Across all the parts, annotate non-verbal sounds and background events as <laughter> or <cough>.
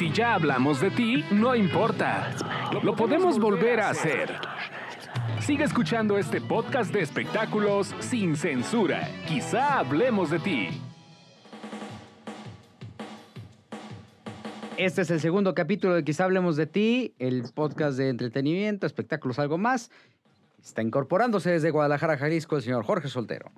si ya hablamos de ti, no importa. Lo podemos volver a hacer. Sigue escuchando este podcast de espectáculos sin censura. Quizá hablemos de ti. Este es el segundo capítulo de Quizá hablemos de ti, el podcast de entretenimiento, espectáculos, algo más. Está incorporándose desde Guadalajara, Jalisco, el señor Jorge Soltero.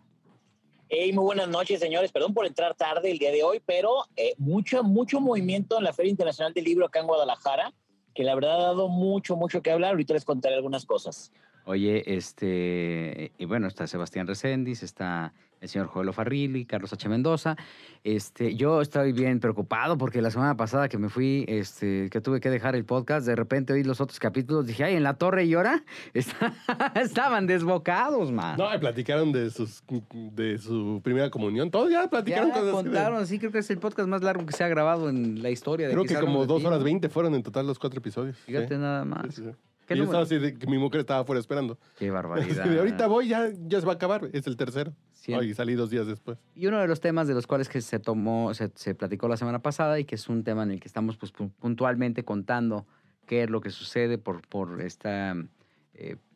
Hey, muy buenas noches, señores. Perdón por entrar tarde el día de hoy, pero eh, mucho, mucho movimiento en la Feria Internacional del Libro acá en Guadalajara, que la verdad ha dado mucho, mucho que hablar. Ahorita les contaré algunas cosas. Oye, este, y bueno, está Sebastián Recendis, está el señor Joelo Farrilli, Carlos H. Mendoza. Este, yo estoy bien preocupado porque la semana pasada que me fui, este, que tuve que dejar el podcast, de repente oí los otros capítulos, dije, ay, en la torre y ahora <laughs> estaban desbocados, man. No, platicaron de sus de su primera comunión. Todos ya platicaron ya cosas. contaron, sí, creo que es el podcast más largo que se ha grabado en la historia. De Creo que como dos horas veinte fueron en total los cuatro episodios. Fíjate nada más. Sí, sí, sí. ¿Qué Y yo número? estaba así de que mi mujer estaba afuera esperando. Qué <laughs> barbaridad. De, ahorita voy, ya, ya se va a acabar. Es el tercero. Sí. Ay, salí dos días después. Y uno de los temas de los cuales que se tomó, se, se platicó la semana pasada y que es un tema en el que estamos pues, pu- puntualmente contando qué es lo que sucede por, por este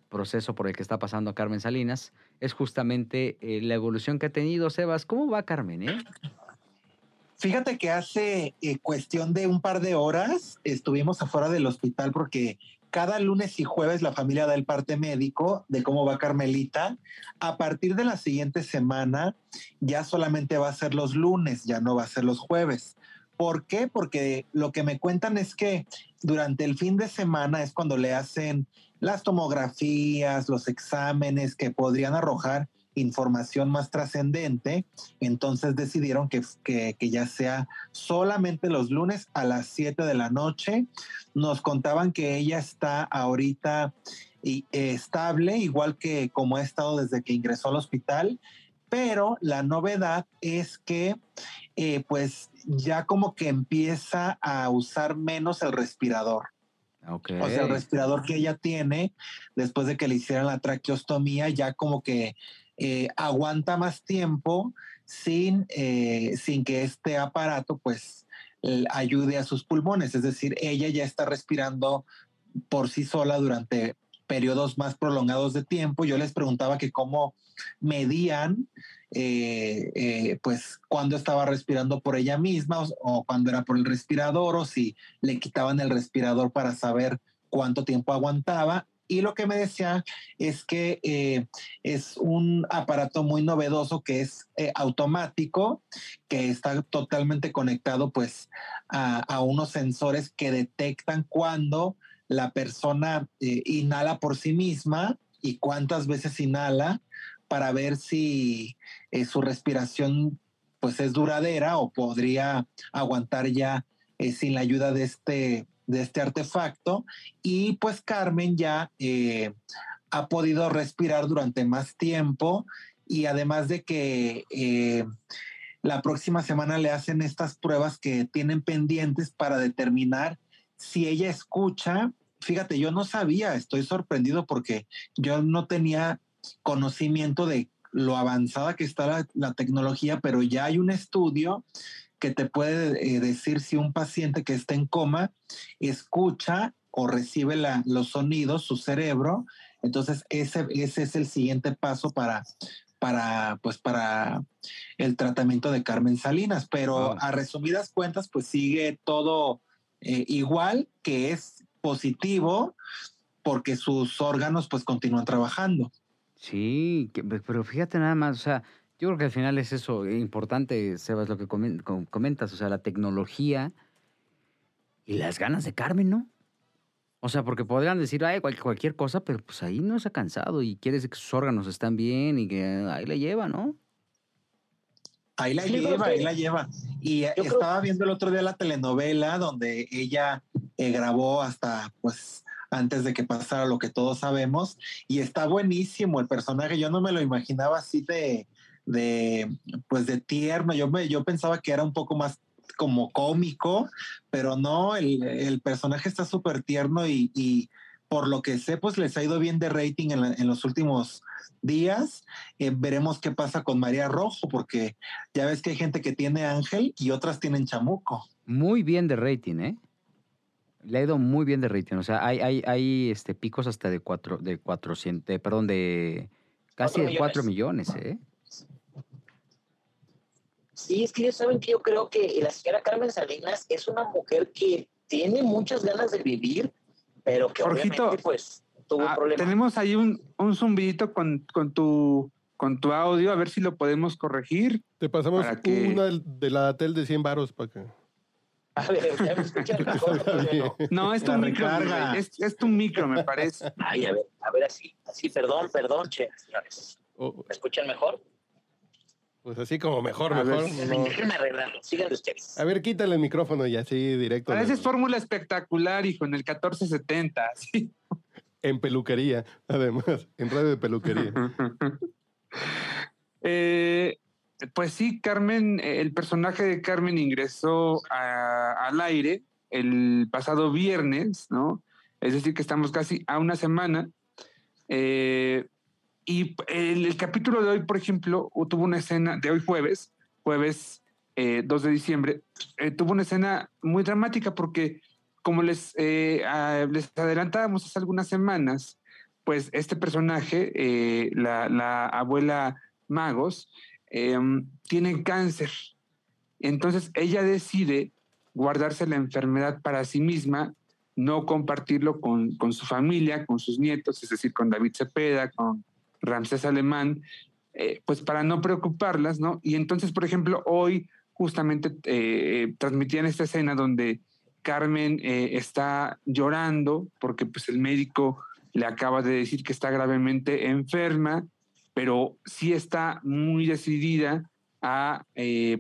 proceso por el que está pasando a Carmen Salinas, es justamente eh, la evolución que ha tenido Sebas. ¿Cómo va Carmen? Eh? Fíjate que hace eh, cuestión de un par de horas estuvimos afuera del hospital porque cada lunes y jueves la familia da el parte médico de cómo va Carmelita. A partir de la siguiente semana ya solamente va a ser los lunes, ya no va a ser los jueves. ¿Por qué? Porque lo que me cuentan es que durante el fin de semana es cuando le hacen las tomografías, los exámenes que podrían arrojar información más trascendente. Entonces decidieron que, que, que, ya sea solamente los lunes a las 7 de la noche. Nos contaban que ella está ahorita eh, estable, igual que como ha estado desde que ingresó al hospital. Pero la novedad es que eh, pues ya como que empieza a usar menos el respirador. Okay. O sea, el respirador que ella tiene después de que le hicieran la traqueostomía, ya como que eh, aguanta más tiempo sin, eh, sin que este aparato pues ayude a sus pulmones. Es decir, ella ya está respirando por sí sola durante periodos más prolongados de tiempo. Yo les preguntaba que cómo medían, eh, pues, cuando estaba respirando por ella misma o, o, cuando era por el respirador o si le quitaban el respirador para saber cuánto tiempo aguantaba. Y lo que me decía es que eh, es un aparato muy novedoso que es eh, automático, que está totalmente conectado pues a, unos sensores que detectan cuando la persona eh, inhala por sí misma y cuántas veces inhala para ver si su respiración pues es duradera o podría aguantar ya sin la ayuda de este de este artefacto y pues Carmen ya eh, ha podido respirar durante más tiempo y además de que eh, la próxima semana le hacen estas pruebas que tienen pendientes para determinar si ella escucha. Fíjate, yo no sabía, estoy sorprendido porque yo no tenía conocimiento de lo avanzada que está la, la tecnología, pero ya hay un estudio que te puede eh, decir si un paciente que está en coma escucha o recibe la, los sonidos, su cerebro. Entonces, ese, ese es el siguiente paso para, para, pues, para el tratamiento de Carmen Salinas. Pero oh. a resumidas cuentas, pues sigue todo eh, igual, que es positivo, porque sus órganos pues continúan trabajando. Sí, que, pero fíjate nada más, o sea, yo creo que al final es eso, importante, Sebas, lo que comentas, o sea, la tecnología y las ganas de Carmen, ¿no? O sea, porque podrían decir, ay, cualquier cosa, pero pues ahí no se ha cansado y quiere decir que sus órganos están bien y que ahí la lleva, ¿no? Ahí la sí, lleva, ahí la lleva. Y yo estaba creo... viendo el otro día la telenovela donde ella eh, grabó hasta, pues, antes de que pasara lo que todos sabemos. Y está buenísimo el personaje. Yo no me lo imaginaba así de, de pues de tierno. Yo me, yo pensaba que era un poco más como cómico, pero no, el, el personaje está súper tierno y, y, por lo que sé, pues les ha ido bien de rating en, la, en los últimos días. Eh, veremos qué pasa con María Rojo, porque ya ves que hay gente que tiene Ángel y otras tienen Chamuco. Muy bien de rating, ¿eh? Le ha ido muy bien de rating. O sea, hay, hay, hay este, picos hasta de cuatro, de 400, de- perdón, de casi Cuatro de 4 millones, ¿eh? Sí, es que ya saben que yo creo que la señora Carmen Salinas es una mujer que tiene muchas ganas de vivir, pero que Jorgito, obviamente pues tuvo Ah, problemas. tenemos ahí un, un zumbidito con, con, tu, con tu audio, a ver si lo podemos corregir. Te pasamos Para que- una de la tel de 100 varos para que. A ver, ¿ya me escuchan <laughs> mejor? No. No, es tu La micro, es, es tu micro, me parece. Ay, a ver, a ver así, así, perdón, perdón, che, señores. o- ¿Me escuchan mejor? Pues así como mejor, A ver, mejor. no. Déjenme arreglarlo, sigan ustedes. A ver, quítale el micrófono y así directo. Pareces fórmula espectacular, hijo, en el 1470. <laughs> sí. En peluquería, además, en radio de peluquería. <laughs> Eh, pues sí, Carmen, eh, el personaje de Carmen ingresó a- al aire el pasado viernes, ¿no? Es decir, que estamos casi a una semana. Eh, y el, el capítulo de hoy, por ejemplo, tuvo una escena de hoy jueves, jueves eh, 2 de diciembre, eh, tuvo una escena muy dramática porque, como les, eh, a- les adelantábamos hace algunas semanas, pues este personaje, eh, la, la abuela Magos, eh, tiene cáncer. Entonces ella decide guardarse la enfermedad para sí misma, no compartirlo con, con su familia, con sus nietos, es decir, con David Cepeda, con Ramsés Alemán, eh, pues para no preocuparlas, ¿no? Y entonces, por ejemplo, hoy justamente eh, transmitían esta escena donde Carmen eh, está llorando porque pues el médico le acaba de decir que está gravemente enferma, pero sí está muy decidida a,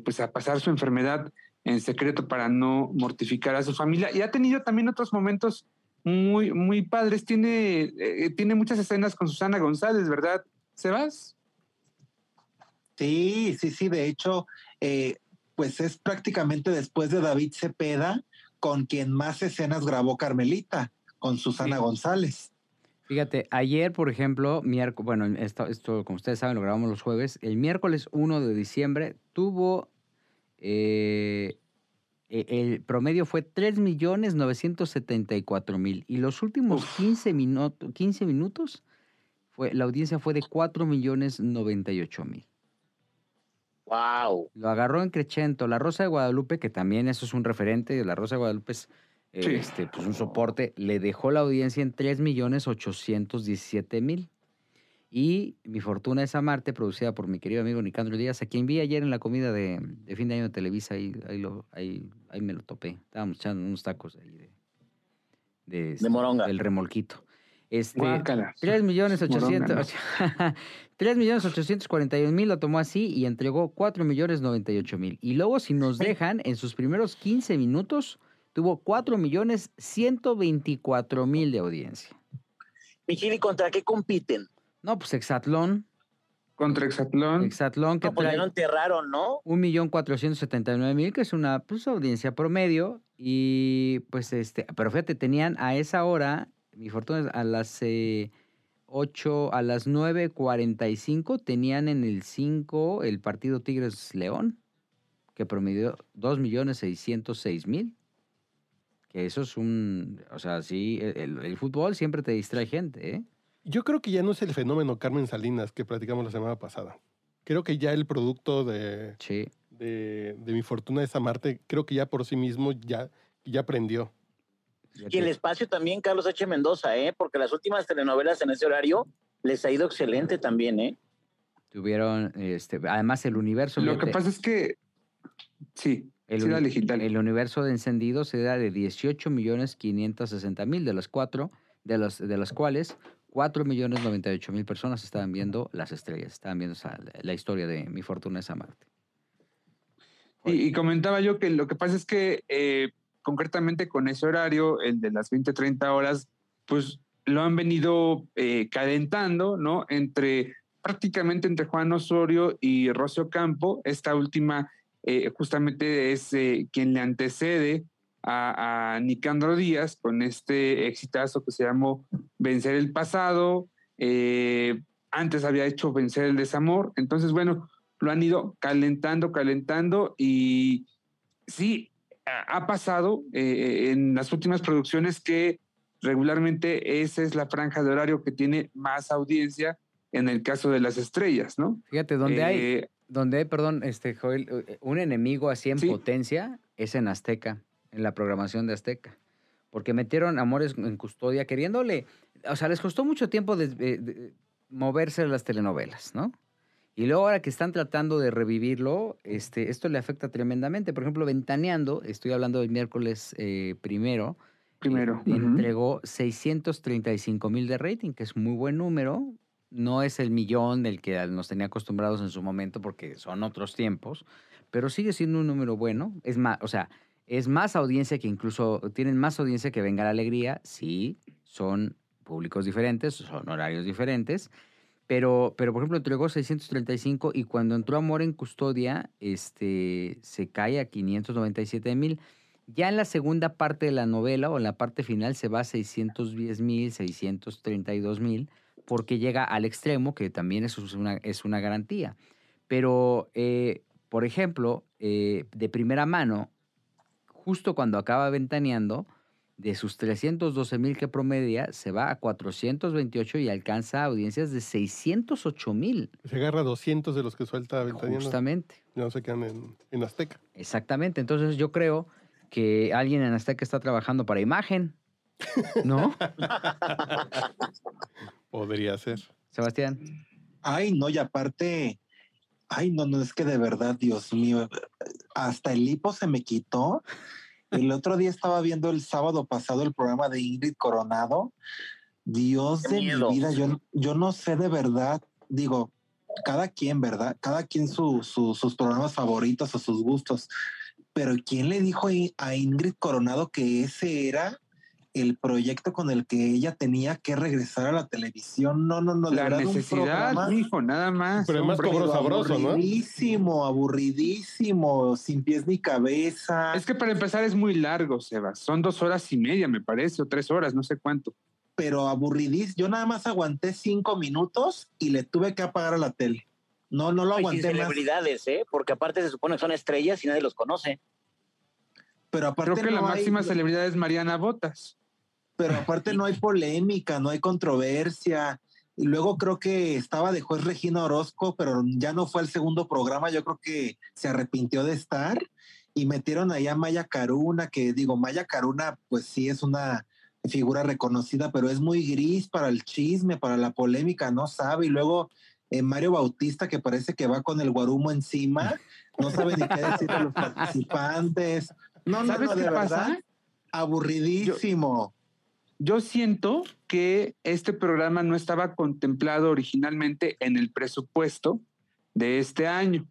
pues a pasar su enfermedad en secreto para no mortificar a su familia. Y ha tenido también otros momentos muy, muy padres. Tiene, eh, tiene muchas escenas con Susana González, ¿verdad, Sebas? Sí, sí, sí. De hecho, eh, pues es prácticamente después de David Cepeda con quien más escenas grabó Carmelita, con Susana Sí. González. Fíjate, ayer, por ejemplo, miércoles, bueno, esto, esto, como ustedes saben, lo grabamos los jueves. El miércoles 1 de diciembre tuvo. eh, el promedio fue 3.974.000. Y los últimos 15, minutos 15 minutos, fue, la audiencia fue de 4.098.000. Wow. Lo agarró en Crecento. La Rosa de Guadalupe, que también eso es un referente, la Rosa de Guadalupe es eh, Sí. este, pues un soporte, le dejó la audiencia en 3.817.000. Y Mi Fortuna es Amarte, producida por mi querido amigo Nicandro Díaz, a quien vi ayer en la comida de, de fin de año de Televisa, ahí, ahí, lo, ahí, ahí me lo topé. Estábamos echando unos tacos ahí de, de, este, moronga. del remolquito. Este, Guácala. 3 millones Moronga, 800, 3 <laughs> millones 841 mil lo tomó así y entregó 4 millones 98 mil. Y luego, si nos dejan, en sus primeros 15 minutos, tuvo 4 millones 124 mil de audiencia. Michili, ¿contra qué compiten? No, pues Exatlón, Contra Exatlón. Exatlón que No, pues ya trae no enterraron, ¿no? 1.479.000, que es una pues, audiencia promedio. Y pues este, pero fíjate, tenían a esa hora, mi fortuna es a las eh, 8, a las 9.45, tenían en el 5 el partido Tigres León, que promedió 2.606.000. Que eso es un, o sea, sí, el, el- el fútbol siempre te distrae gente, ¿eh? Yo creo que ya no es el fenómeno Carmen Salinas que platicamos la semana pasada. Creo que ya el producto de, Sí. de, de mi fortuna es amarte, creo que ya por sí mismo ya, ya aprendió. Y el espacio también, Carlos H. Mendoza, ¿eh? Porque las últimas telenovelas en ese horario les ha ido excelente también, ¿eh? Tuvieron, este, además el universo. Lo que pasa es que. Sí, El, sí, dale, el universo de encendidos se da de 18 millones 560 mil, de las cuatro, de las, de las cuales 4 millones 98 mil personas estaban viendo las estrellas, estaban viendo esa- la historia de Mi Fortuna es Amarte. Y, y comentaba yo que lo que pasa es que eh, concretamente con ese horario, el de las 20, 30 horas, pues lo han venido eh, calentando, ¿no? Entre prácticamente entre Juan Osorio y Rocio Campo. Esta última eh, justamente es quien le antecede a, a Nicandro Díaz con este exitazo que se llamó Vencer el Pasado. eh, antes había hecho Vencer el Desamor. Entonces, bueno, lo han ido calentando, calentando y sí, ha pasado eh, en las últimas producciones que regularmente esa es la franja de horario que tiene más audiencia en el caso de las estrellas, ¿no? Fíjate, donde hay, Eh, donde hay, perdón, este, Joel, un enemigo así en Sí. potencia es en Azteca, en la programación de Azteca. Porque metieron Amores en Custodia queriéndole, o sea, les costó mucho tiempo des- eh, de- moverse a las telenovelas, ¿no? Y luego ahora que están tratando de revivirlo, este, esto le afecta tremendamente. Por ejemplo, Ventaneando, estoy hablando del miércoles eh, primero, primero. eh, Ujú. entregó 635 mil de rating, que es muy buen número. No es el millón del que nos tenía acostumbrados en su momento porque son otros tiempos, pero sigue siendo un número bueno. Es más, o sea, es más audiencia que incluso, tienen más audiencia que Venga la Alegría. Sí, son públicos diferentes, son horarios diferentes. Pero, pero, por ejemplo, entregó 635 y cuando entró Amor en Custodia, este, se cae a 597 mil. Ya en la segunda parte de la novela o en la parte final se va a 610 mil, 632 mil, porque llega al extremo, que también es una, es una garantía. Pero, eh, por ejemplo, eh, de primera mano, justo cuando acaba ventaneando, de sus 312 mil que promedia, se va a 428 y alcanza audiencias de 608 mil. Se agarra 200 de los que suelta Ventaneando. Justamente. No se quedan en, en Azteca. Exactamente. Entonces yo creo que alguien en Azteca está trabajando para imagen. ¿No? <laughs> Podría ser. Sebastián. Ay, no, y aparte, ay, no, no, es que de verdad, Dios mío, hasta el hipo se me quitó. El otro día estaba viendo el sábado pasado el programa de Ingrid Coronado. Dios Qué de miedo. mi vida, yo, yo no sé de verdad, digo, cada quien, ¿verdad? Cada quien su- su- sus programas favoritos o sus gustos. Pero ¿quién le dijo a- a Ingrid Coronado que ese era el proyecto con el que ella tenía que regresar a la televisión? No, no, no. de La verdad, un necesidad, programa- mijo, nada más. Pero además cobró sabroso, ¿no? Aburridísimo, aburridísimo, sin pies ni cabeza. Es que para empezar es muy largo, Sebas. Son dos horas y media, me parece, o tres horas, no sé cuánto. Pero aburridísimo. Yo nada más aguanté cinco minutos y le tuve que apagar a la tele. No, no lo Y sin aguanté más. celebridades, ¿eh? Porque aparte se supone que son estrellas y nadie los conoce. Pero aparte Creo que la hay- máxima celebridad es Mariana Botas. Pero aparte no hay polémica, no hay controversia. Y luego creo que estaba de juez Regina Orozco, pero ya no fue el segundo programa. Yo creo que se arrepintió de estar y metieron ahí a Maya Caruna, que digo, Maya Caruna, pues sí es una figura reconocida, pero es muy gris para el chisme, para la polémica, no sabe. Y luego eh, Mario Bautista, que parece que va con el guarumo encima, no sabe ni qué decir a los <laughs> participantes. No, no, ¿Sabes no, de verdad, pasa? aburridísimo. Yo siento que este programa no estaba contemplado originalmente en el presupuesto de este año.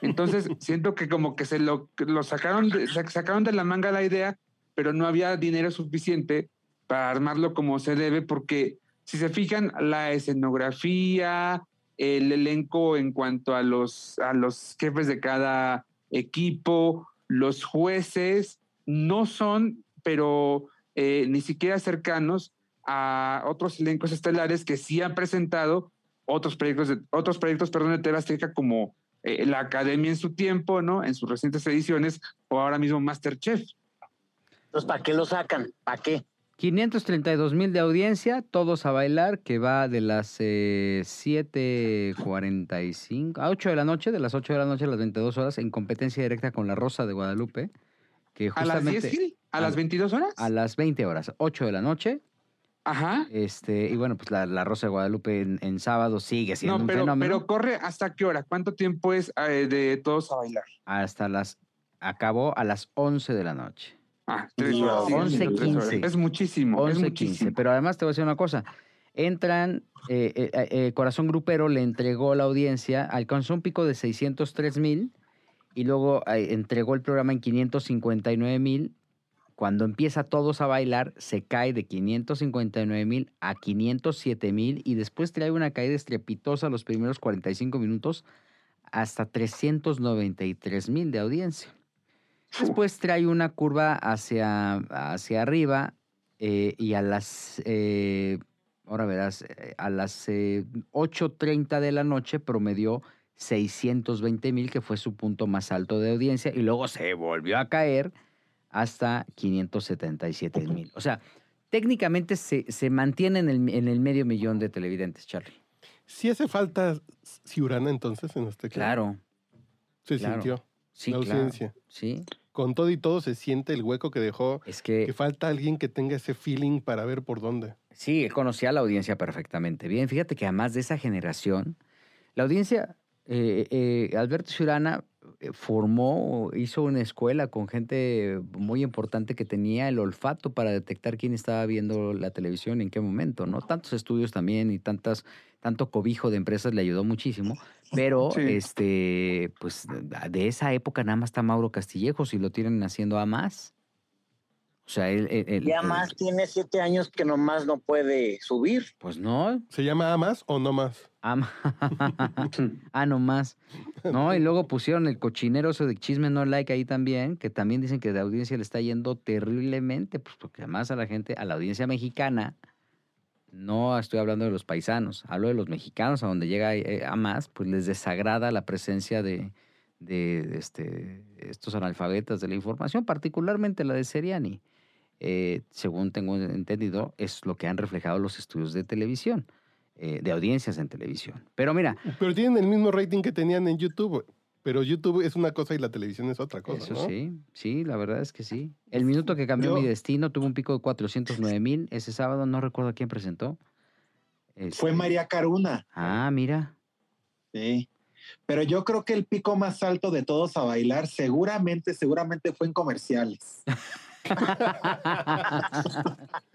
Entonces, <laughs> siento que como que se lo, sacaron, de, sa- sacaron de la manga la idea, pero no había dinero suficiente para armarlo como se debe, porque si se fijan, la escenografía, el elenco en cuanto a los, a los jefes de cada equipo, los jueces, no son, pero eh, ni siquiera cercanos a otros elencos estelares que sí han presentado otros proyectos, de, otros proyectos, perdón, de TV Azteca como eh, la Academia en su tiempo, ¿no? En sus recientes ediciones o ahora mismo Masterchef. Entonces, ¿para qué lo sacan? ¿Para qué? 532 mil de audiencia, todos a bailar, que va de las eh, 7.45 a 8 de la noche, de las 8 de la noche a las 22 horas, en competencia directa con La Rosa de Guadalupe, que ¿A las 10, justamente Gil? ¿A, a- las 22 horas? a las 20 horas, 8 de la noche, Ajá. este, y bueno, pues la, la Rosa de Guadalupe en, en sábado sigue siendo No, un pero, fenómeno. pero corre hasta qué hora? ¿Cuánto tiempo es eh, de todos a bailar? hasta las, acabó a las 11 de la noche. Ah, tres Dios. horas. siguen siendo 11, tres horas. 15. Es muchísimo. es 11, 15. muchísimo. Pero además te voy a decir una cosa. Entran, eh, eh, eh, Corazón Grupero le entregó la audiencia, alcanzó un pico de 603 mil y luego eh, entregó el programa en 559 mil. Cuando empieza todos a bailar, se cae de 559 mil a 507 mil y después trae una caída estrepitosa los primeros 45 minutos hasta 393 mil de audiencia. Después trae una curva hacia, hacia arriba eh, y a las, eh, ahora verás, eh, a las eh, 8.30 de la noche promedió 620 mil, que fue su punto más alto de audiencia, y luego se volvió a caer hasta 577 mil. O sea, técnicamente se, se mantiene en el, en el medio millón de televidentes, Charlie. Si hace falta Ciurana entonces en este caso. Claro, Se claro. sintió sí, la claro. ausencia. Sí, Con todo y todo se siente el hueco que dejó, es que que falta alguien que tenga ese feeling para ver por dónde. Sí, él conocía a la audiencia perfectamente bien. Fíjate que además de esa generación, la audiencia, eh, eh, Alberto Ciurana formó, hizo una escuela con gente muy importante que tenía el olfato para detectar quién estaba viendo la televisión y en qué momento, ¿no? Tantos estudios también y tantas, tanto cobijo de empresas le ayudó muchísimo, pero Sí. este, pues de esa época nada más está Mauro Castillejos y lo tienen haciendo a más. O sea, él, él- él- Ya él- más tiene siete años que nomás no puede subir. pues no, ¿Se llama A más o no más? Ama. ah, <laughs> no más. No, y luego pusieron el cochinero eso de chisme no like ahí también, que también dicen que de audiencia le está yendo terriblemente, pues porque además a la gente, a la audiencia mexicana, no estoy hablando de los paisanos, hablo de los mexicanos, a donde llega eh, a más, pues les desagrada la presencia de, de este, estos analfabetas de la información, particularmente la de Seriani. Eh, según tengo entendido, es lo que han reflejado los estudios de televisión eh, de audiencias en televisión. Pero mira, Pero tienen el mismo rating que tenían en YouTube. Pero YouTube es una cosa y la televisión es otra cosa, eso ¿no? sí, sí, la verdad es que sí. El minuto que cambió Yo- mi destino tuvo un pico de 409 mil ese sábado, no recuerdo a quién presentó. Fue Este, María Caruna. Ah, mira. Sí. Pero yo creo que el pico más alto de todos a bailar seguramente, seguramente fue en comerciales. <laughs>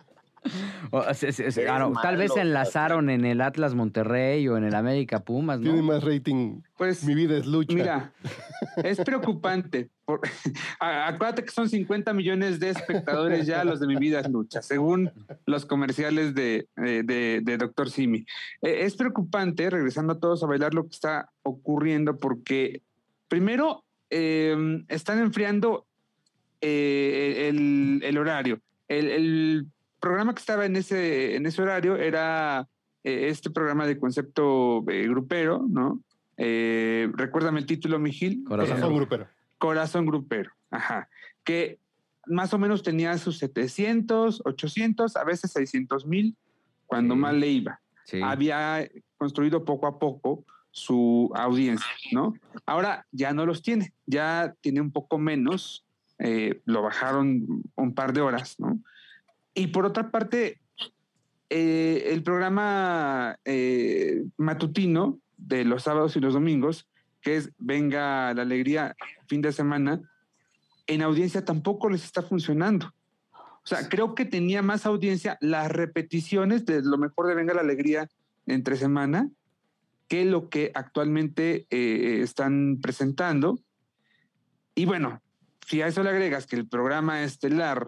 O, ah, tal vez enlazaron en el Atlas Monterrey o en el América Pumas, Tiene ¿no? más rating. Pues Mi vida es lucha. Mira, <laughs> es preocupante. por- <laughs> acuérdate que son 50 millones de espectadores ya los de Mi Vida es Lucha, según los comerciales de, de, de- de Dr. Simi. Eh, es preocupante, regresando a todos a bailar, lo que está ocurriendo, porque primero eh, están enfriando eh, el, el horario. El, el programa que estaba en ese, en ese horario era eh, este programa de concepto eh, grupero, ¿no? Eh, recuérdame el título, Mijil. Corazón Eh, grupero. Corazón Grupero, ajá, que más o menos tenía sus 700, 800, a veces 600 mil, cuando Sí. mal le iba. Sí. Había construido poco a poco su audiencia, ¿no? Ahora ya no los tiene, ya tiene un poco menos, eh, lo bajaron un par de horas, ¿no? Y por otra parte, eh, el programa eh, matutino de los sábados y los domingos, que es Venga la Alegría fin de semana, en audiencia tampoco les está funcionando. O sea, creo que tenía más audiencia las repeticiones de lo mejor de Venga la Alegría entre semana que lo que actualmente eh, están presentando. Y bueno, si a eso le agregas que el programa estelar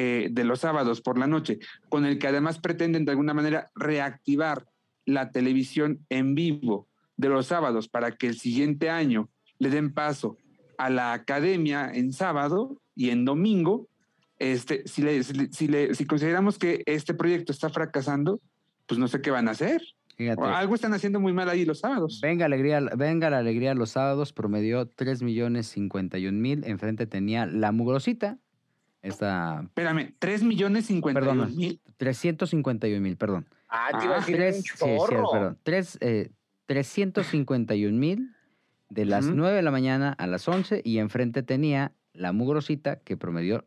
eh, de los sábados por la noche, con el que además pretenden de alguna manera reactivar la televisión en vivo de los sábados para que el siguiente año le den paso a la academia en sábado y en domingo, este, si, le- si le- si consideramos que este proyecto está fracasando, pues no sé qué van a hacer. Fíjate. Algo están haciendo muy mal ahí los sábados. Venga alegría, venga la alegría los sábados, promedió 3 millones 51 mil. Enfrente tenía la mugrosita, esta Espérame, 3 millones 51 Perdón. mil. 351 mil, perdón. Ah, te iba a Ah, decir Tres, un sí, sí, chorro. perdón. Tres, eh, 351 mil de las Ujú. 9 de la mañana a las 11 y enfrente tenía la mugrosita que promedió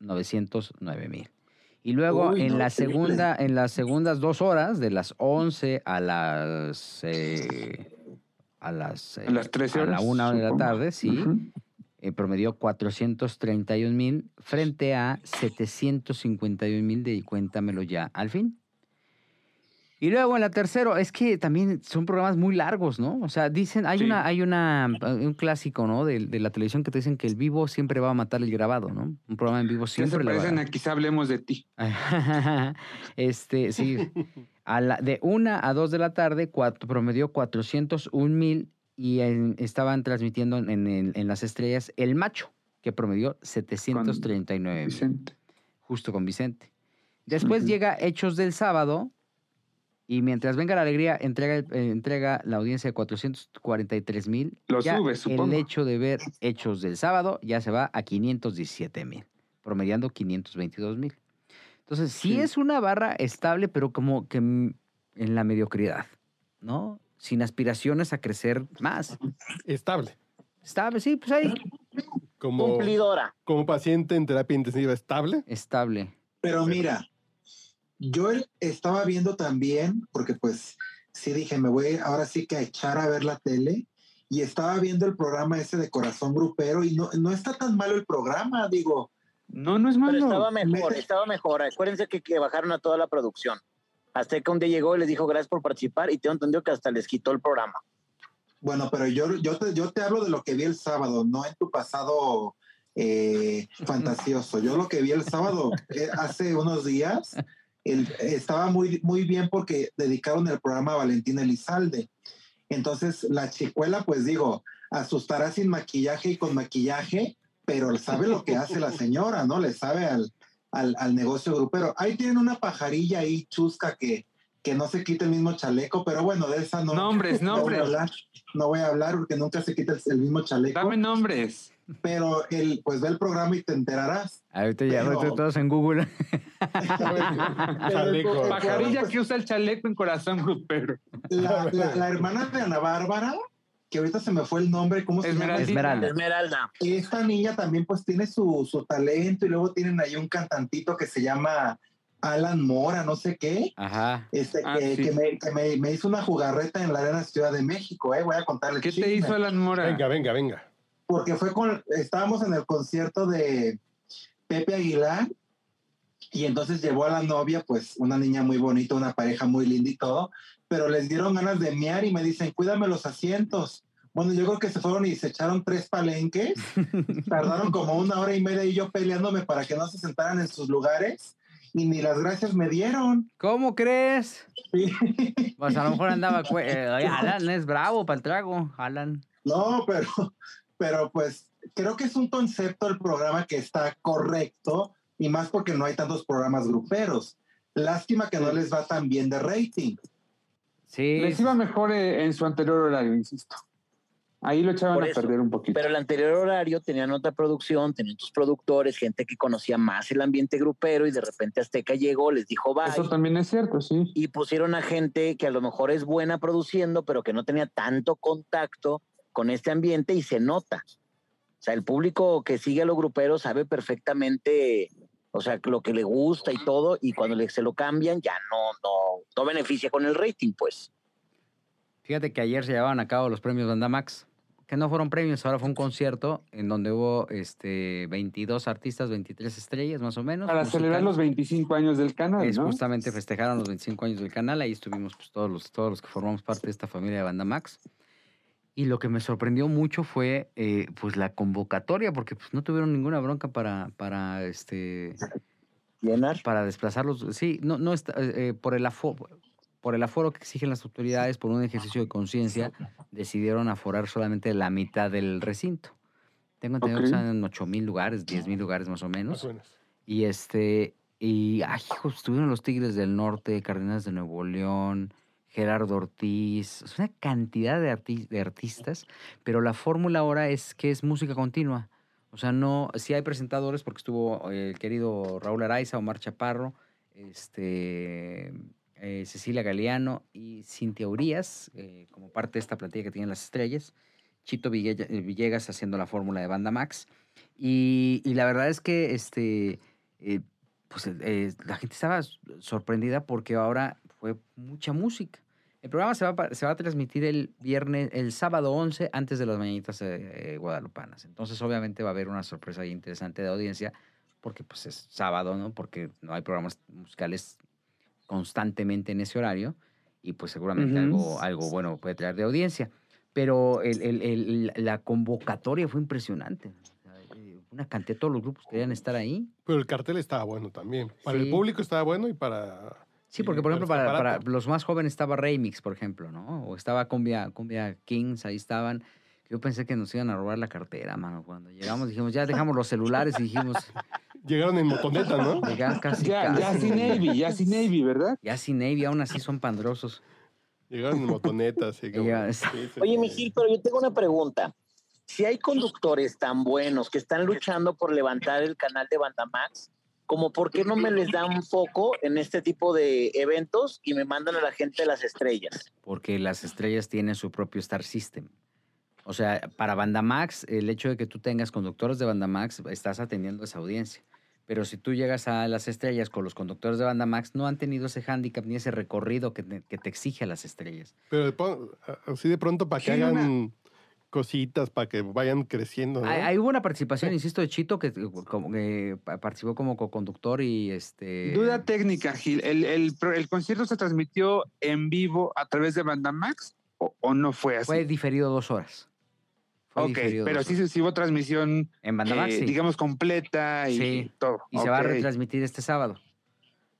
909 mil. Y luego Uy, en no, la segunda, en las segundas dos horas, de las 11 a las eh, a las, eh, A las 13 a la horas, una de la tarde, sí, Ujú. Eh, promedió 431 mil frente a 751 mil de Cuéntamelo ya al fin. Y luego en la tercera, es que también son programas muy largos, ¿no? O sea, dicen, hay Sí. una, hay una, un clásico, ¿no? De, de la televisión que te dicen que el vivo siempre va a matar el grabado, ¿no? Un programa en vivo ¿Qué se siempre le va parecen a quizá hablemos de ti? <laughs> este, sí. A la, de una a dos de la tarde, cuatro, promedió 401 mil y en- estaban transmitiendo en, en- en las estrellas El Macho, que promedió 739 mil, Vicente. justo con Vicente. Después llega Hechos del Sábado, Y mientras venga la alegría, entrega, eh, entrega la audiencia de 443 mil. Lo Ya sube, supongo. El hecho de ver hechos del sábado ya se va a 517 mil, promediando 522 mil. Entonces, sí, Sí. es una barra estable, pero como que en la mediocridad, ¿no? Sin aspiraciones a crecer más. Estable. Estable, sí, pues ahí. Como, Cumplidora. como paciente en terapia intensiva estable. Estable. Pero mira, yo estaba viendo también, porque pues sí dije, me voy ahora sí que a echar a ver la tele, y estaba viendo el programa ese de Corazón Grupero, y no, no está tan malo el programa, digo, No, no es Pero malo. estaba mejor, Me- estaba mejor. Acuérdense que, que bajaron a toda la producción. Hasta que un día llegó y les dijo gracias por participar y tengo entendido que hasta les quitó el programa. bueno, pero yo, yo, te, yo te hablo de lo que vi el sábado, no en tu pasado eh, <laughs> fantasioso. Yo lo que vi el sábado, eh, hace unos días, el- estaba muy, muy bien porque dedicaron el programa a Valentina Elizalde. Entonces, la chicuela, pues digo, asustará sin maquillaje y con maquillaje, pero sabe lo que hace la señora, ¿no? Le sabe al, al, al negocio grupero. Ahí tienen una pajarilla ahí chusca que, que no se quita el mismo chaleco, pero bueno, de esa no, Nombres, <laughs> no voy a nombres. hablar. No voy a hablar porque nunca se quita el, el mismo chaleco. Dame nombres. Pero el, pues ve el programa y te enterarás. Ahorita ya Pero- ahorita todos en Google. <laughs> Chaleco. Pajarilla pues- que usa el chaleco en corazón grupero. La, <laughs> la- la hermana de Ana Bárbara, que ahorita se me fue el nombre, ¿cómo se llama? Esmeralda. Esmeralda. Esta niña también pues tiene su, su talento y luego tienen ahí un cantantito que se llama Alan Mora, no sé qué, Ajá. este, Ah, que, sí. que me, que me- me hizo una jugarreta en la Arena Ciudad de México, eh, voy a contarle ¿Qué te hizo Alan Mora? Venga, venga, venga. porque fue con, estábamos en el concierto de Pepe Aguilar y entonces llevó a la novia, pues una niña muy bonita, una pareja muy linda y todo, pero les dieron ganas de mear y me dicen, cuídame los asientos. Bueno, yo creo que se fueron y se echaron tres palenques, <laughs> tardaron como una hora y media y yo peleándome para que no se sentaran en sus lugares y ni las gracias me dieron. ¿Cómo crees? Sí. <laughs> Pues a lo mejor andaba. eh, Alan es bravo para el trago. Alan. No, pero, pero pues creo que es un concepto del programa que está correcto y más porque no hay tantos programas gruperos. Lástima que no les va tan bien de rating. Sí. Les iba mejor eh, en su anterior horario, insisto. Ahí lo echaban a eso. perder un poquito. Pero el anterior horario tenían otra producción, tenían tus productores, gente que conocía más el ambiente grupero y de repente Azteca llegó, les dijo bye. Eso también es cierto, sí. y pusieron a gente que a lo mejor es buena produciendo, pero que no tenía tanto contacto con este ambiente y se nota. O sea, el público que sigue a los gruperos sabe perfectamente, o sea, lo que le gusta y todo, y cuando le, se lo cambian ya no, no, no beneficia con el rating, pues. Fíjate que ayer se llevaban a cabo los premios Bandamax, que no fueron premios, ahora fue un concierto en donde hubo este 22 artistas, 23 estrellas más o menos. Para celebrar los musicales. 25 años del canal, Es ¿no? justamente festejaron los 25 años del canal, ahí estuvimos pues, todos, los, todos los que formamos parte de esta familia de Bandamax. Y lo que me sorprendió mucho fue eh, pues la convocatoria, porque pues, no tuvieron ninguna bronca para, para este Llenar. para desplazarlos. Sí, no, no está, eh, eh, por el aforo, por el aforo que exigen las autoridades, por un ejercicio de conciencia, decidieron aforar solamente la mitad del recinto. Tengo entendido Ok. que están en 8 mil lugares, 10 mil lugares más o menos. Más o menos. Y este, y ay, hijo, estuvieron los Tigres del Norte, Cardenas de Nuevo León, Gerardo Ortiz, una cantidad de, arti- de artistas, pero la fórmula ahora es que es música continua. O sea, no, sí hay presentadores porque estuvo eh, el querido Raúl Araiza, Omar Chaparro, este, eh, Cecilia Galeano y Cintia Urias, eh, como parte de esta plantilla que tienen las estrellas. Chito Villegas, Villegas haciendo la fórmula de Banda Max. Y, la verdad es que este, eh, pues, eh, la gente estaba sorprendida porque ahora fue mucha música. El programa se va, a se va a transmitir el viernes, el sábado 11, antes de las mañanitas eh, eh, guadalupanas. Entonces, obviamente, va a haber una sorpresa ahí interesante de audiencia, porque pues es sábado, ¿no? Porque no hay programas musicales constantemente en ese horario, y pues seguramente Ujú. algo, algo bueno puede traer de audiencia. Pero el- el- el- la convocatoria fue impresionante. Eh, Una cantidad todos los grupos querían estar ahí. Pero el cartel estaba bueno también. Para Sí. el público estaba bueno y para. Sí, porque por ejemplo, para, los más jóvenes estaba Remix, por ejemplo, ¿no? O estaba Cumbia, Cumbia Kings, ahí estaban. Yo pensé que nos iban a robar la cartera, mano. Cuando llegamos dijimos, ya dejamos los celulares y dijimos, Llegaron en motoneta, ¿no? Ya casi, Ya, ya sin Navy, ya sin Navy, ¿verdad? Ya sin Navy, aún así son pandrosos. Llegaron en motoneta, así sí, Oye. Mijil, pero yo tengo una pregunta. Si hay conductores tan buenos que están luchando por levantar el canal de Bandamax, como por qué no me les dan foco en este tipo de eventos y me mandan a la gente de las estrellas? porque las estrellas tienen su propio Star System. O sea, para Bandamax, el hecho de que tú tengas conductores de Bandamax, estás atendiendo a esa audiencia. Pero si tú llegas a las estrellas con los conductores de Bandamax, no han tenido ese hándicap ni ese recorrido que te, que te exige a las estrellas. Pero así de pronto para que hagan cositas, para que vayan creciendo, ¿no? Ahí ahí hubo una participación, insisto, de Chito, que, como que pa- participó como co-conductor y este... Duda técnica, Gil. ¿El, el, pro- el concierto se transmitió en vivo a través de Bandamax o, o no fue así? Fue diferido dos horas. Fue ok, pero sí, horas. sí hubo transmisión, En Bandamax, eh, sí. digamos, completa y Sí, todo. Y se va a retransmitir este sábado.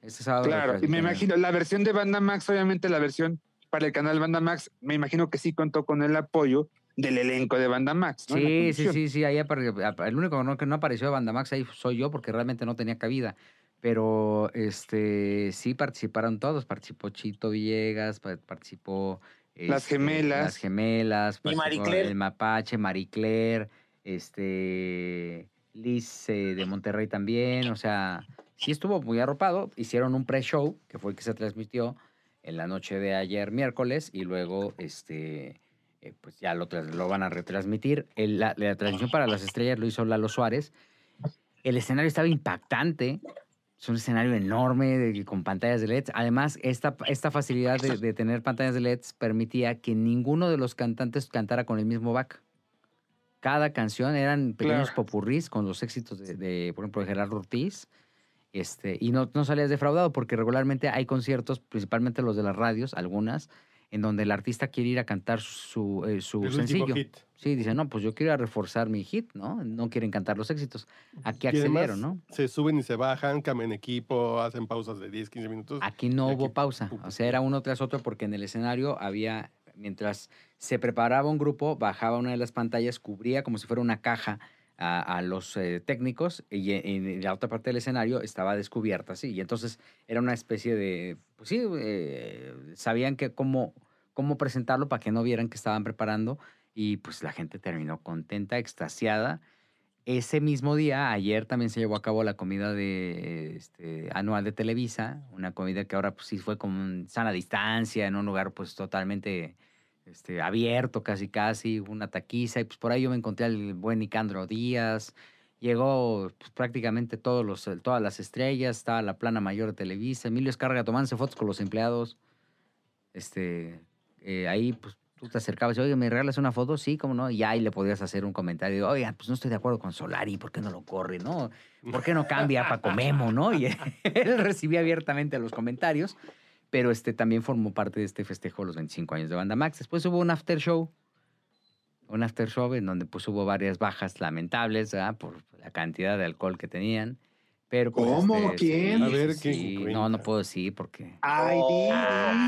Este sábado. Claro, y me imagino, la versión de Bandamax, obviamente la versión para el canal Bandamax, me imagino que sí contó con el apoyo del elenco de Bandamax. ¿no? En la Sí, sí, sí, sí, ahí el único no- que no apareció de Bandamax ahí soy yo porque realmente no tenía cabida. Pero este sí participaron todos, participó Chito Villegas, pa- participó Las este, gemelas. las gemelas, Y Claire. el Mapache, Marie Claire, este Liz eh, de Monterrey también, o sea, sí estuvo muy arropado, hicieron un pre-show que fue el que se transmitió en la noche de ayer miércoles y luego este eh, pues ya lo, lo van a retransmitir. El- la, la transmisión para las estrellas lo hizo Lalo Suárez. El escenario estaba impactante. Es un escenario enorme de- con pantallas de LEDs. Además, esta, esta facilidad de, de tener pantallas de LEDs permitía que ninguno de los cantantes cantara con el mismo back. Cada canción eran pequeños Claro. popurrís con los éxitos de, de, por ejemplo, de Gerardo Ortiz. Este, y no, no salías defraudado porque regularmente hay conciertos, principalmente los de las radios, algunas, en donde el artista quiere ir a cantar su, eh, su El sencillo. hit. Sí, dice, no, pues yo quiero ir a reforzar mi hit, ¿no? No quieren cantar los éxitos. Aquí accedieron, ¿no? Se suben y se bajan, cambian equipo, hacen pausas de 10, 15 minutos. Aquí no aquí, hubo pausa. O sea, era uno tras otro porque en el escenario había, mientras se preparaba un grupo, bajaba una de las pantallas, cubría como si fuera una caja a, a los eh, técnicos y en, en la otra parte del escenario estaba descubierta, así. Y entonces era una especie de, pues sí, eh, sabían que cómo, cómo presentarlo para que no vieran que estaban preparando y pues la gente terminó contenta, extasiada. Ese mismo día, ayer también se llevó a cabo la comida de, este, anual de Televisa, una comida que ahora pues sí fue como en sana distancia, en un lugar pues totalmente este, abierto casi casi, una taquiza, y pues por ahí yo me encontré al buen Nicandro Díaz, llegó pues, prácticamente todos los, todas las estrellas, estaba la plana mayor de Televisa, Emilio Escarga tomándose fotos con los empleados, este, eh, ahí pues tú te acercabas y, oye, ¿me regalas una foto? Sí, cómo no, y ahí le podías hacer un comentario, oiga, pues no estoy de acuerdo con Solari, ¿por qué no lo corre, no? ¿Por qué no cambia a Paco Memo, no? Y <laughs> él recibía abiertamente los comentarios, pero este también formó parte de este festejo de los 25 años de Banda Max. Después hubo un after show, un after show en donde pues hubo varias bajas lamentables. Por la cantidad de alcohol que tenían. Pero, pues, ¿Cómo? este, ¿Quién? sí, A ver, sí, ¿quién sí. cuenta? No, no puedo decir porque... Ay,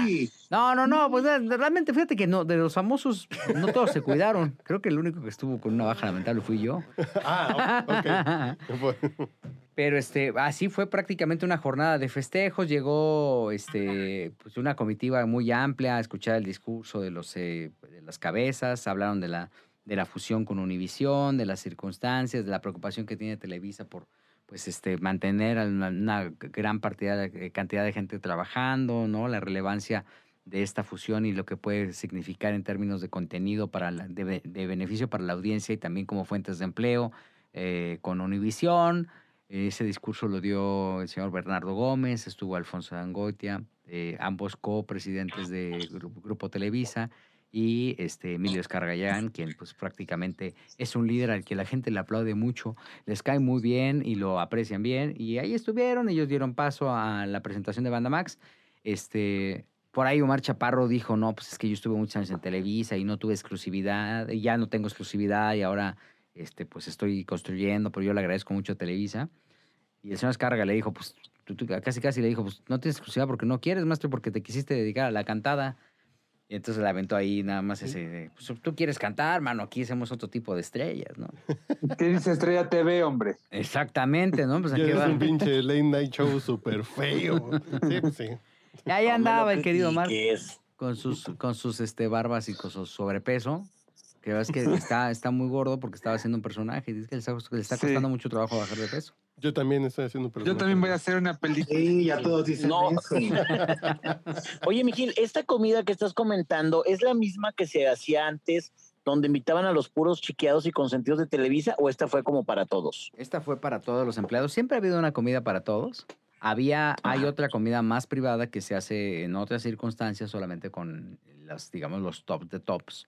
di. No, no, no, pues realmente fíjate que no, de los famosos no todos se cuidaron. Creo que el único que estuvo con una baja lamentable fui yo. ah, ok. <laughs> Pero este, así fue prácticamente una jornada de festejos. Llegó este, pues una comitiva muy amplia a escuchar el discurso de, los, eh, de las cabezas. Hablaron de la, de la fusión con Univisión, de las circunstancias, de la preocupación que tiene Televisa por pues, este, mantener una, una gran partida de- cantidad de gente trabajando, ¿no? La relevancia de esta fusión y lo que puede significar en términos de contenido para la- de, be- de beneficio para la audiencia y también como fuentes de empleo eh, con Univisión. Ese discurso lo dio el señor Bernardo Gómez, estuvo Alfonso Dangoitia, eh, ambos copresidentes de Grupo, Grupo Televisa, y este Emilio Escargallán, quien pues prácticamente es un líder al que la gente le aplaude mucho, les cae muy bien y lo aprecian bien. Y ahí estuvieron, ellos dieron paso a la presentación de Banda Max. Este, por ahí Omar Chaparro dijo, no, pues es que yo estuve muchos años en Televisa y no tuve exclusividad, y ya no tengo exclusividad y ahora este, pues estoy construyendo, pero yo le agradezco mucho a Televisa. Y el señor Escarga le dijo, pues, tú- tú- casi casi le dijo, pues no tienes exclusividad porque no quieres, maestro, porque te quisiste dedicar a la cantada. Y entonces le aventó ahí nada más ese, pues tú quieres cantar, mano, aquí hacemos otro tipo de estrellas, ¿no? ¿Qué dice Estrella TV, hombre? Exactamente, ¿no? Pues aquí es un pinche late night show súper feo. Sí, pues sí. Y ahí andaba el querido Mar critiques. con sus, con sus este, barbas y con su sobrepeso. Que ves que <laughs> está, está muy gordo porque estaba haciendo un personaje. y Dice que le está, le está Sí. costando mucho trabajo bajar de peso. Yo también estoy haciendo un Yo personaje. también voy a hacer una película. Sí, ya todos dicen No. eso. <laughs> Oye, Mijil, esta comida que estás comentando es la misma que se hacía antes, donde invitaban a los puros chiqueados y consentidos de Televisa, o esta fue como para todos? Esta fue para todos los empleados. Siempre ha habido una comida para todos. Había, hay otra comida más privada que se hace en otras circunstancias, solamente con las, digamos, los tops de tops,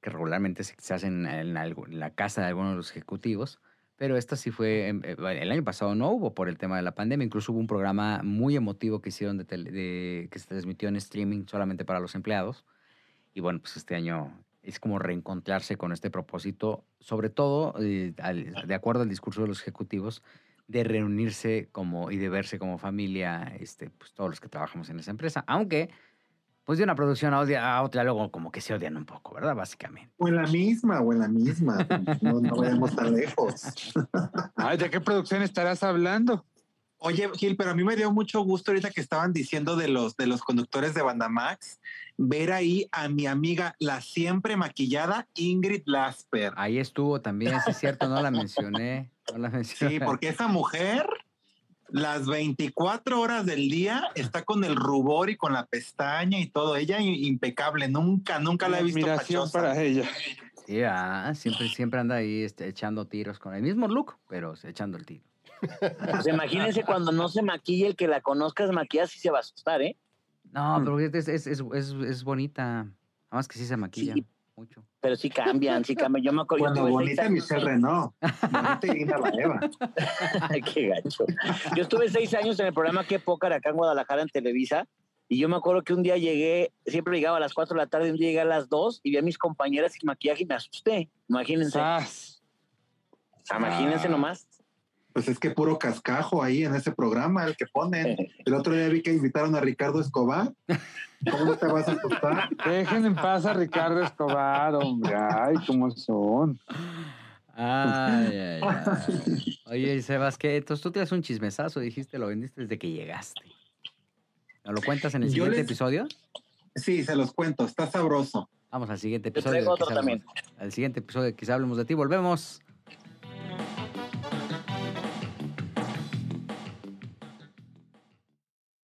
que regularmente se, hacen en, la casa de algunos de los ejecutivos. Pero esta sí fue, eh, el año pasado no hubo por el tema de la pandemia. Incluso hubo un programa muy emotivo que hicieron de, que se transmitió en streaming solamente para los empleados. Y bueno, pues este año es como reencontrarse con este propósito, sobre todo eh, de acuerdo al discurso de los ejecutivos, de reunirse como y de verse como familia, este, pues todos los que trabajamos en esa empresa. Aunque, pues de una producción a, otra luego como que se odian un poco, ¿verdad? Básicamente. O en la misma, o en la misma. No, no vayamos tan lejos. Ay, ¿de qué producción estarás hablando? Oye, Gil, pero a mí me dio mucho gusto ahorita que estaban diciendo de los, de los conductores de Bandamax, ver ahí a mi amiga, la siempre maquillada Ingrid Lasper. Ahí estuvo también, sí es cierto, no la mencioné. No la mencioné. Sí, porque esa mujer, las 24 horas del día, está con el rubor y con la pestaña y todo. Ella impecable, nunca, nunca la he visto Admiración fachosa. para ella. Sí, ah, siempre, siempre anda ahí este, echando tiros con el mismo look, pero echando el tiro. Pues imagínense cuando no se maquilla, el que la conozcas maquilla sí se va a asustar, ¿eh? No, pero es, es, es, es, es bonita. Nada más que sí se maquilla Sí. Mucho. Pero sí cambian, sí cambian. Yo me acuerdo, seis <laughs> bonita años. Michelle Renault. Bonita Irina qué gacho. Yo estuve seis años en el programa Qué Pócar acá en Guadalajara en Televisa. Y yo me acuerdo que un día llegué, siempre llegaba a las 4 de la tarde, un día llegué a las 2 y vi a mis compañeras sin maquillaje y me asusté. Imagínense, Sas. imagínense Ah. nomás. Pues es que puro cascajo ahí en ese programa, el que ponen. <laughs> El otro día vi que invitaron a Ricardo Escobar. ¿Cómo no te vas a asustar? Dejen en paz a Ricardo Escobar, hombre. Ay, cómo son. Ay, ay, ay. <laughs> Oye, Sebas, ¿qué? Entonces tú tienes un chismesazo, dijiste, lo vendiste desde que llegaste. ¿Nos lo cuentas en el Yo siguiente les- episodio? Sí, se los cuento, está sabroso. Vamos al siguiente Te episodio. traigo de otro Hablemos- también. Al siguiente episodio Quizá hablemos de ti. Volvemos.